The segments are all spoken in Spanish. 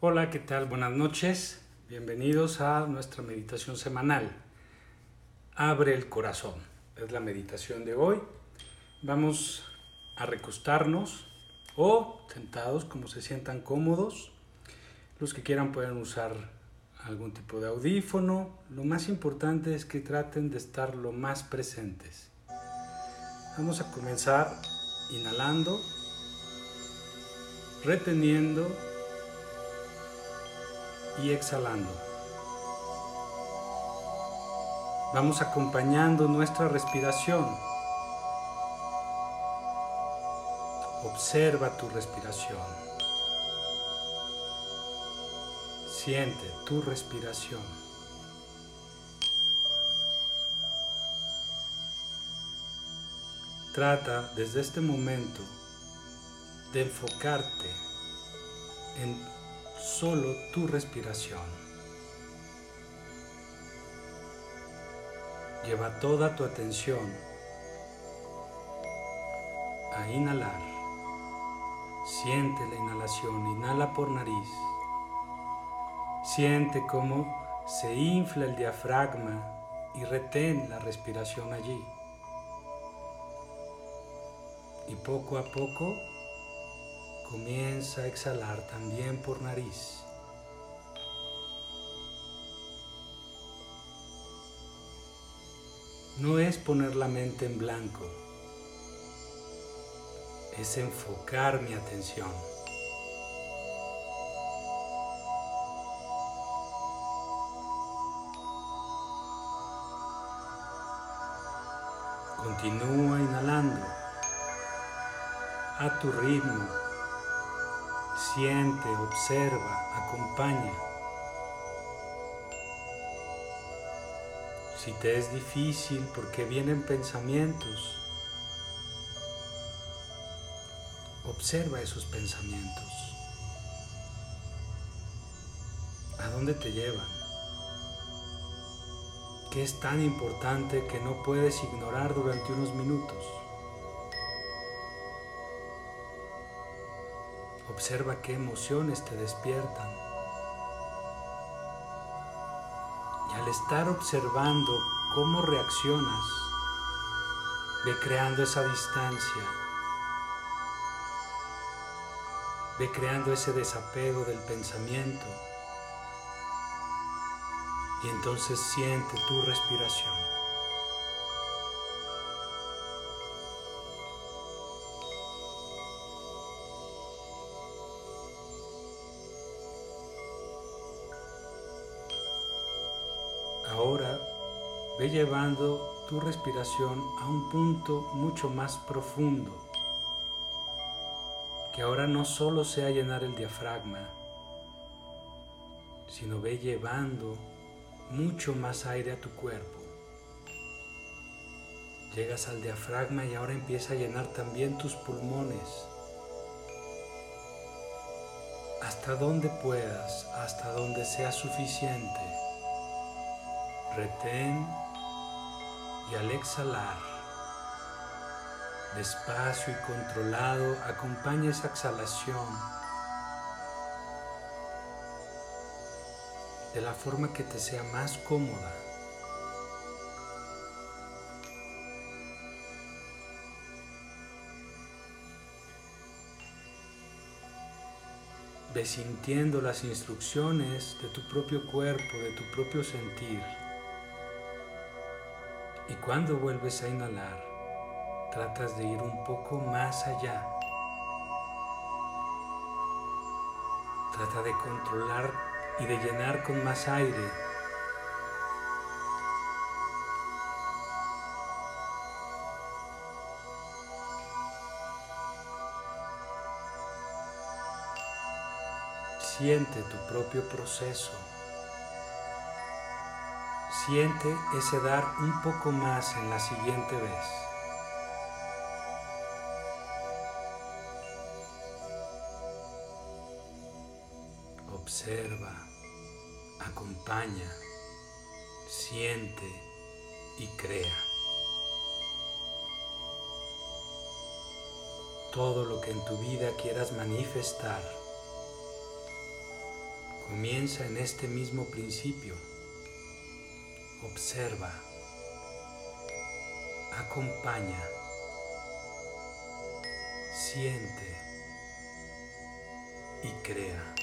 Hola, ¿qué tal? Buenas noches. Bienvenidos a nuestra meditación semanal. Abre el corazón. Es la meditación de hoy. Vamos a recostarnos o sentados como se sientan cómodos. Los que quieran pueden usar algún tipo de audífono. Lo más importante es que traten de estar lo más presentes. Vamos a comenzar inhalando, reteniendo y exhalando. Vamos acompañando nuestra respiración. Observa tu respiración. Siente tu respiración. Trata desde este momento de enfocarte en solo tu respiración. Lleva toda tu atención a inhalar. Siente la inhalación, inhala por nariz. Siente cómo se infla el diafragma y retén la respiración allí. Y poco a poco Comienza a exhalar también por nariz. No es poner la mente en blanco, es enfocar mi atención. Continúa inhalando a tu ritmo Siente, observa, acompaña. Si te es difícil porque vienen pensamientos, observa esos pensamientos. ¿A dónde te llevan? ¿Qué es tan importante que no puedes ignorar durante unos minutos? Observa qué emociones te despiertan. Y al estar observando cómo reaccionas, ve creando esa distancia, ve creando ese desapego del pensamiento y entonces siente tu respiración. Ve llevando tu respiración a un punto mucho más profundo, que ahora no solo sea llenar el diafragma, sino ve llevando mucho más aire a tu cuerpo. Llegas al diafragma y ahora empieza a llenar también tus pulmones. Hasta donde puedas, hasta donde sea suficiente retén y al exhalar, despacio y controlado, acompaña esa exhalación de la forma que te sea más cómoda. Ve sintiendo las instrucciones de tu propio cuerpo, de tu propio sentir. Y cuando vuelves a inhalar, tratas de ir un poco más allá. Trata de controlar y de llenar con más aire. Siente tu propio proceso. Siente ese dar un poco más en la siguiente vez. Observa, acompaña, siente y crea. Todo lo que en tu vida quieras manifestar, Comienza en este mismo principio. Observa. Acompaña. Siente. Y crea.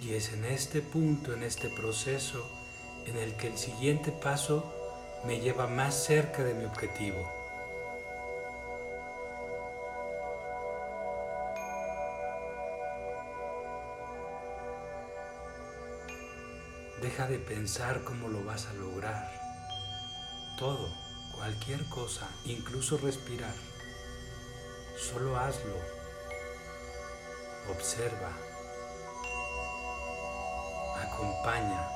Y es en este punto, en este proceso, en el que el siguiente paso me lleva más cerca de mi objetivo. Deja de pensar cómo lo vas a lograr. Todo, cualquier cosa, incluso respirar. Solo hazlo. Observa. Acompaña.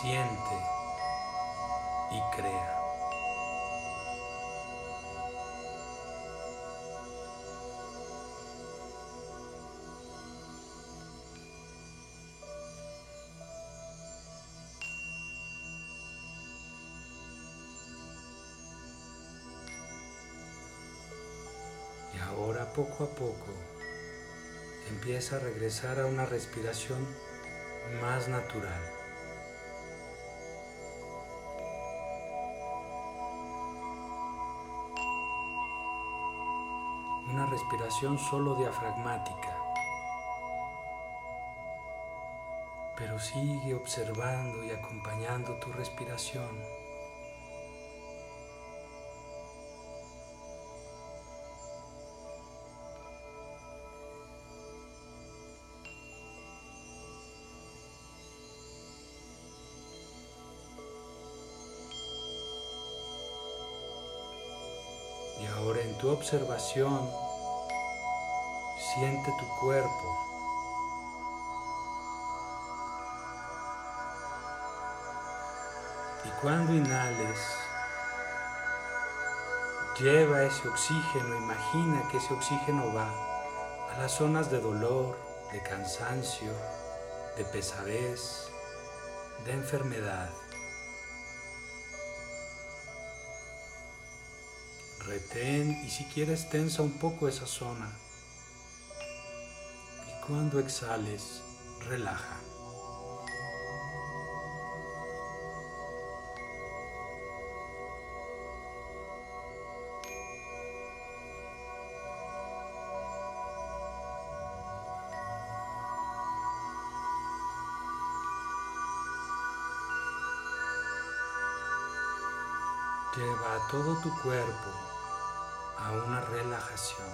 Siente y crea. Poco a poco empieza a regresar a una respiración más natural. Una respiración solo diafragmática. Pero sigue observando y acompañando tu respiración. Observación, siente tu cuerpo. Y cuando inhales, lleva ese oxígeno, imagina que ese oxígeno va a las zonas de dolor, de cansancio, de pesadez, de enfermedad. Retén y si quieres tensa un poco esa zona. Y cuando exhales, relaja. Lleva todo tu cuerpo una relajación.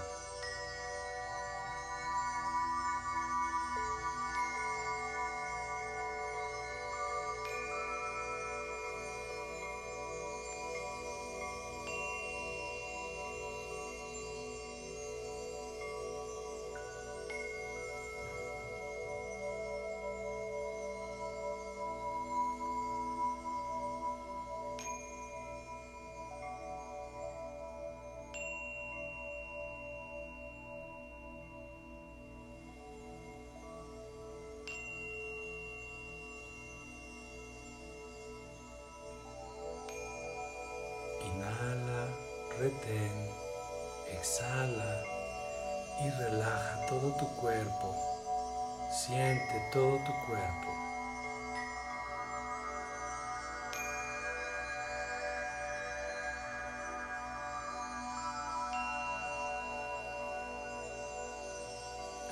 Exhala y relaja todo tu cuerpo. Siente todo tu cuerpo.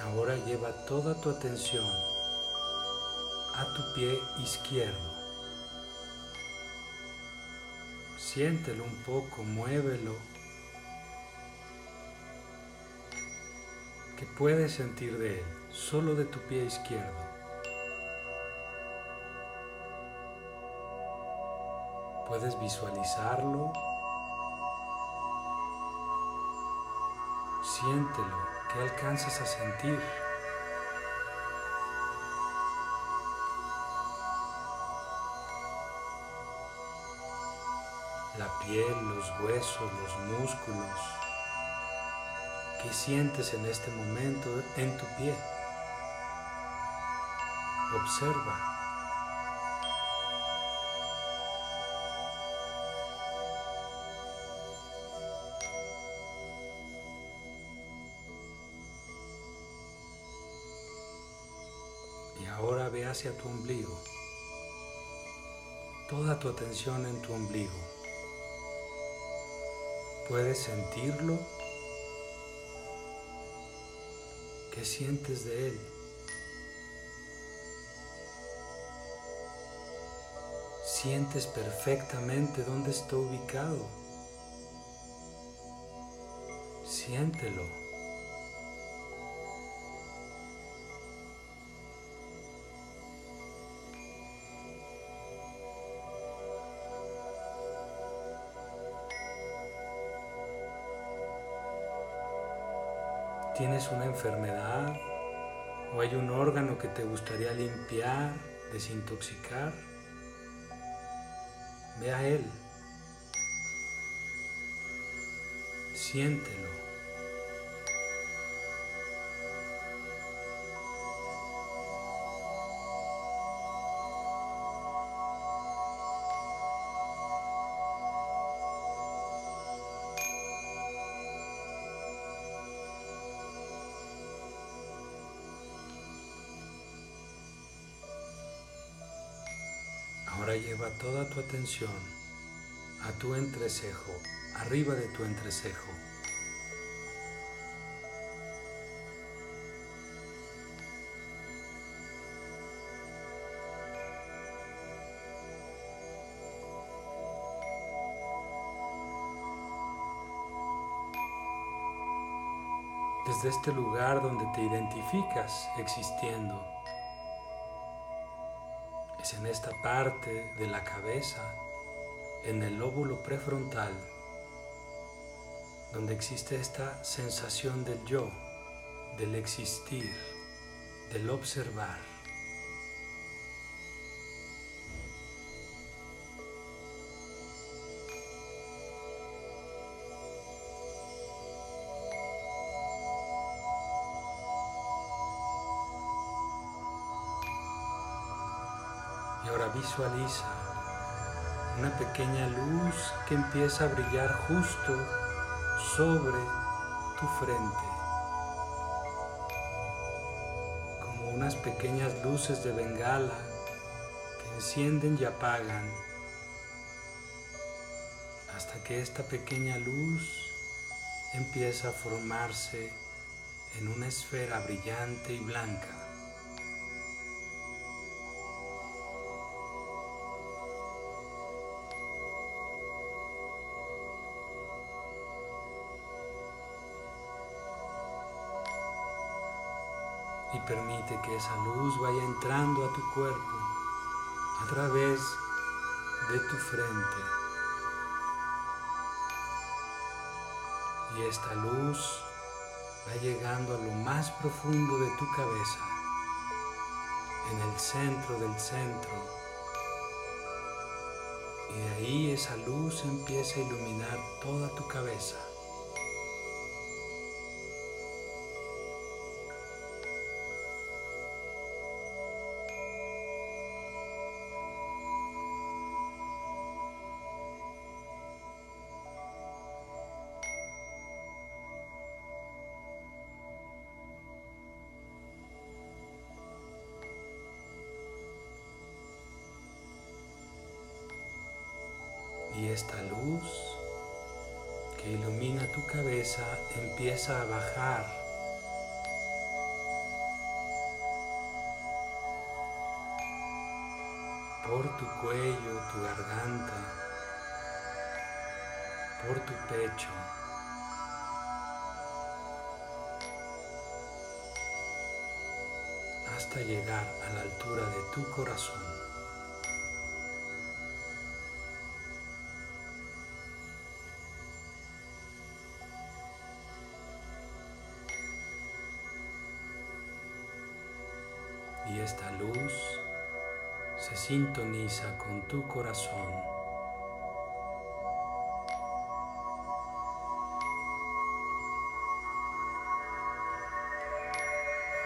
Ahora lleva toda tu atención a tu pie izquierdo. Siéntelo un poco, muévelo. ¿Qué puedes sentir de él? Solo de tu pie izquierdo. Puedes visualizarlo. Siéntelo. ¿Qué alcanzas a sentir? huesos, los músculos. ¿Qué sientes en este momento en tu pie? Observa. Y ahora ve hacia tu ombligo. Toda tu atención en tu ombligo. ¿Puedes sentirlo? ¿Qué sientes de él? Sientes perfectamente dónde está ubicado. Siéntelo. ¿Tienes una enfermedad o hay un órgano que te gustaría limpiar, desintoxicar? Ve a él. Siéntelo. Atención a tu entrecejo, arriba de tu entrecejo. Desde este lugar donde te identificas existiendo en esta parte de la cabeza, en el lóbulo prefrontal, donde existe esta sensación del yo, del existir, del observar. Visualiza una pequeña luz que empieza a brillar justo sobre tu frente. Como unas pequeñas luces de bengala que encienden y apagan hasta que esta pequeña luz empieza a formarse en una esfera brillante y blanca. Permite que esa luz vaya entrando a tu cuerpo a través de tu frente. Y esta luz va llegando a lo más profundo de tu cabeza, en el centro del centro. Y de ahí esa luz empieza a iluminar toda tu cabeza. A bajar por tu cuello, tu garganta, por tu pecho. hasta llegar a la altura de tu corazón. Esta luz se sintoniza con tu corazón.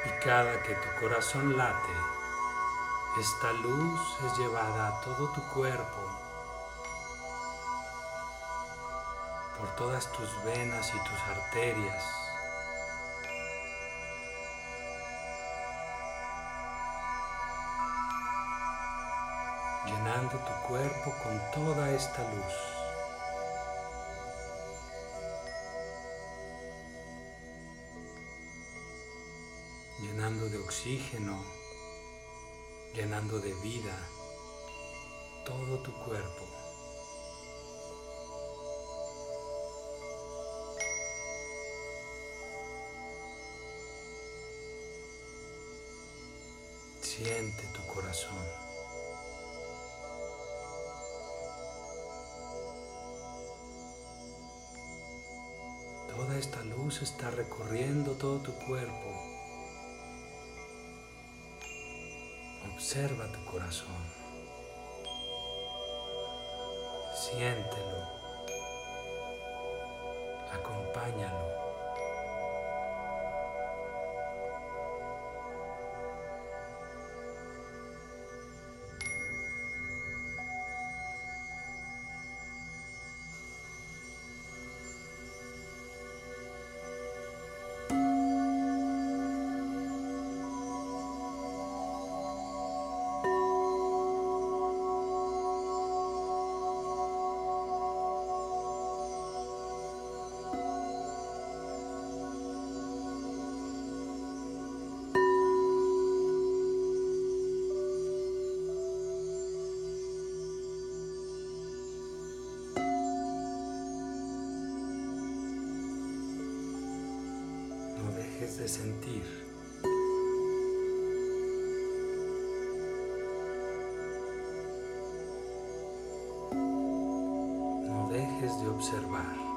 Y cada que tu corazón late, esta luz es llevada a todo tu cuerpo, por todas tus venas y tus arterias. Llenando tu cuerpo con toda esta luz. llenando de oxígeno, llenando de vida todo tu cuerpo. Siente tu corazón. Toda esta luz está recorriendo todo tu cuerpo. Observa tu corazón. Siéntelo. Acompáñalo. De observar.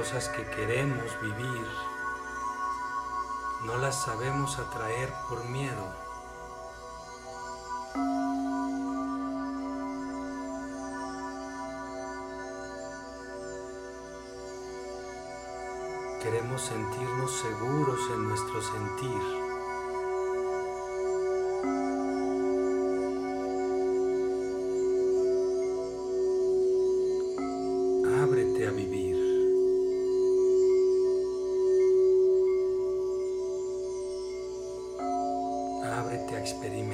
Cosas que queremos vivir no las sabemos atraer por miedo. Queremos sentirnos seguros en nuestro sentir. Incertidumbres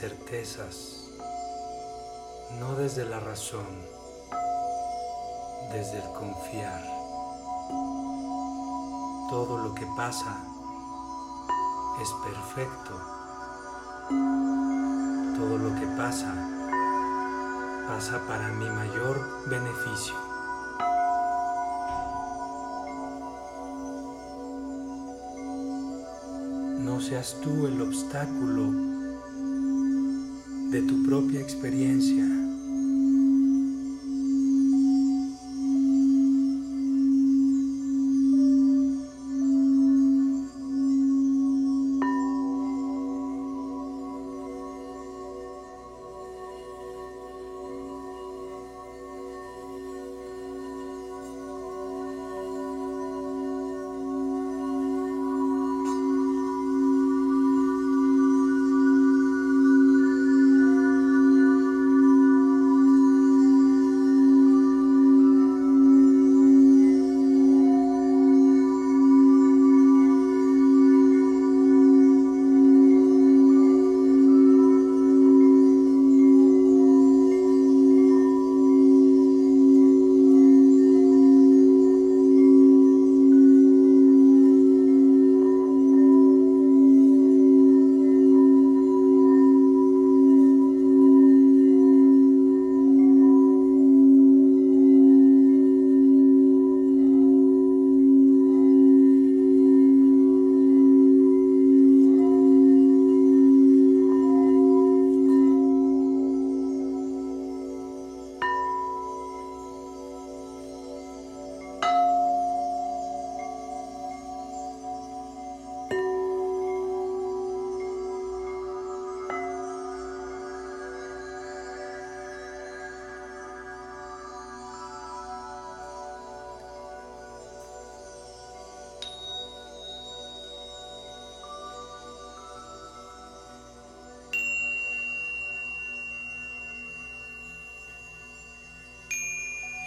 certezas, no desde la razón, desde el confiar. Todo lo que pasa es perfecto. Todo lo que pasa pasa para mi mayor beneficio. seas tú el obstáculo de tu propia experiencia.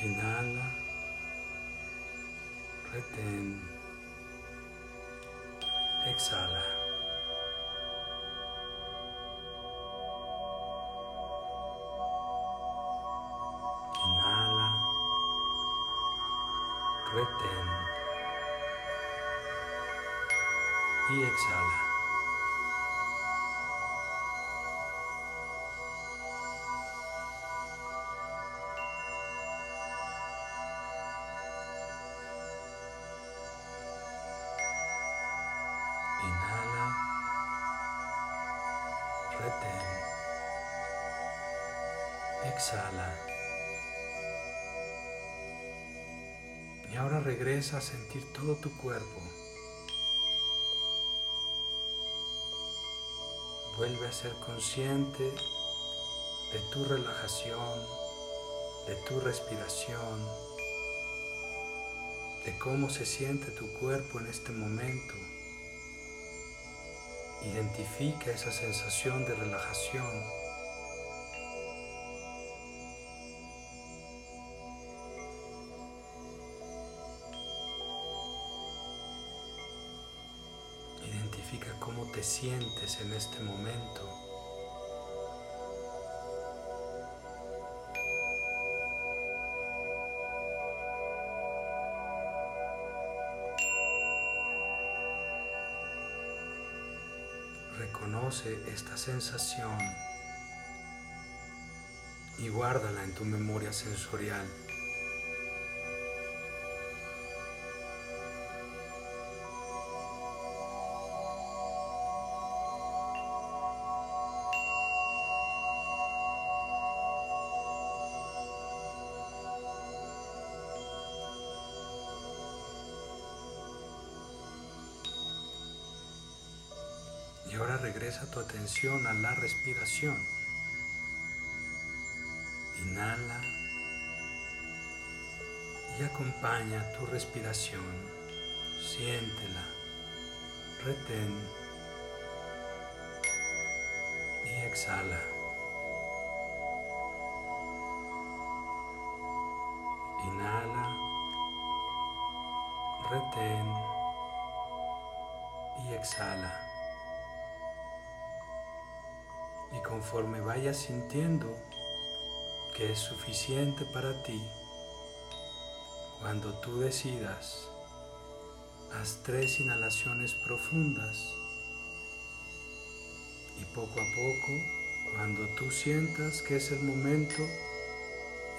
Inhala. Retén. Exhala. Inhala. Retén. Y exhala. Regresa a sentir todo tu cuerpo. Vuelve a ser consciente de tu relajación, de tu respiración, de cómo se siente tu cuerpo en este momento. Identifica esa sensación de relajación te sientes en este momento. Reconoce esta sensación y guárdala en tu memoria sensorial. Regresa tu atención a la respiración. Inhala y acompaña tu respiración. Siéntela, retén y exhala. Inhala, retén y exhala. Conforme vayas sintiendo que es suficiente para ti, cuando tú decidas, haz tres inhalaciones profundas y poco a poco, cuando tú sientas que es el momento,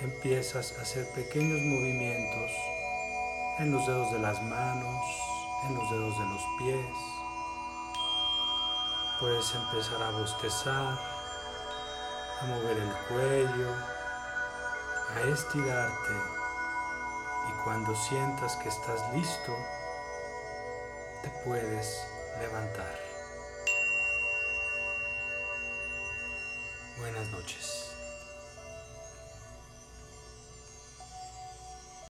empiezas a hacer pequeños movimientos en los dedos de las manos, en los dedos de los pies, Puedes empezar a bostezar, a mover el cuello, a estirarte y cuando sientas que estás listo, te puedes levantar. Buenas noches.